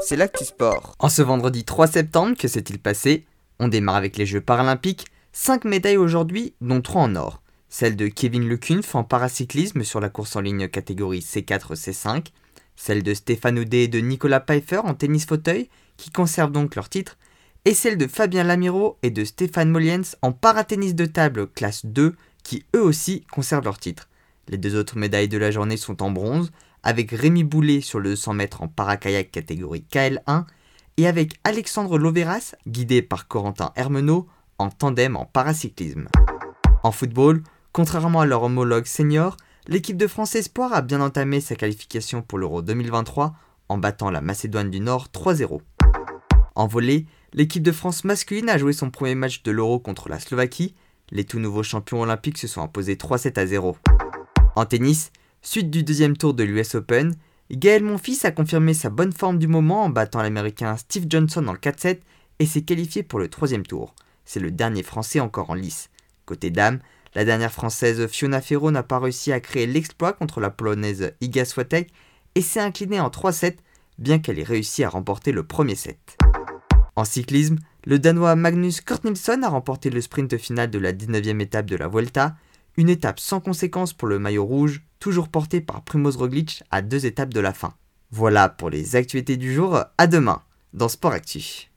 C'est l'actu sport. En ce vendredi 3 septembre, que s'est-il passé? On démarre avec les Jeux paralympiques. 5 médailles aujourd'hui, dont 3 en or. Celle de Kevin Lecunf en paracyclisme sur la course en ligne catégorie C4-C5. Celle de Stéphane Audet et de Nicolas Pfeiffer en tennis fauteuil, qui conservent donc leur titre. Et celle de Fabien Lamiro et de Stéphane Moliens en paratennis de table classe 2, qui eux aussi conservent leur titre. Les deux autres médailles de la journée sont en bronze, avec Rémi Boulet sur le 200 mètres en parakayak catégorie KL1 et avec Alexandre Loveras, guidé par Corentin Hermenot, en tandem en paracyclisme. En football, contrairement à leur homologue senior, l'équipe de France Espoir a bien entamé sa qualification pour l'Euro 2023 en battant la Macédoine du Nord 3-0. En volley, l'équipe de France masculine a joué son premier match de l'Euro contre la Slovaquie. Les tout nouveaux champions olympiques se sont imposés 3-7 à 0. En tennis, suite du deuxième tour de l'US Open, Gaël Monfils a confirmé sa bonne forme du moment en battant l'américain Steve Johnson le 4-7 et s'est qualifié pour le troisième tour. C'est le dernier français encore en lice. Côté dame, la dernière française Fiona Ferro n'a pas réussi à créer l'exploit contre la polonaise Iga Swiatek et s'est inclinée en 3-7 bien qu'elle ait réussi à remporter le premier set. En cyclisme, le Danois Magnus Kurt a remporté le sprint final de la 19e étape de la Vuelta une étape sans conséquence pour le maillot rouge, toujours porté par Primoz Roglic à deux étapes de la fin. Voilà pour les actualités du jour, à demain dans Sport Actif.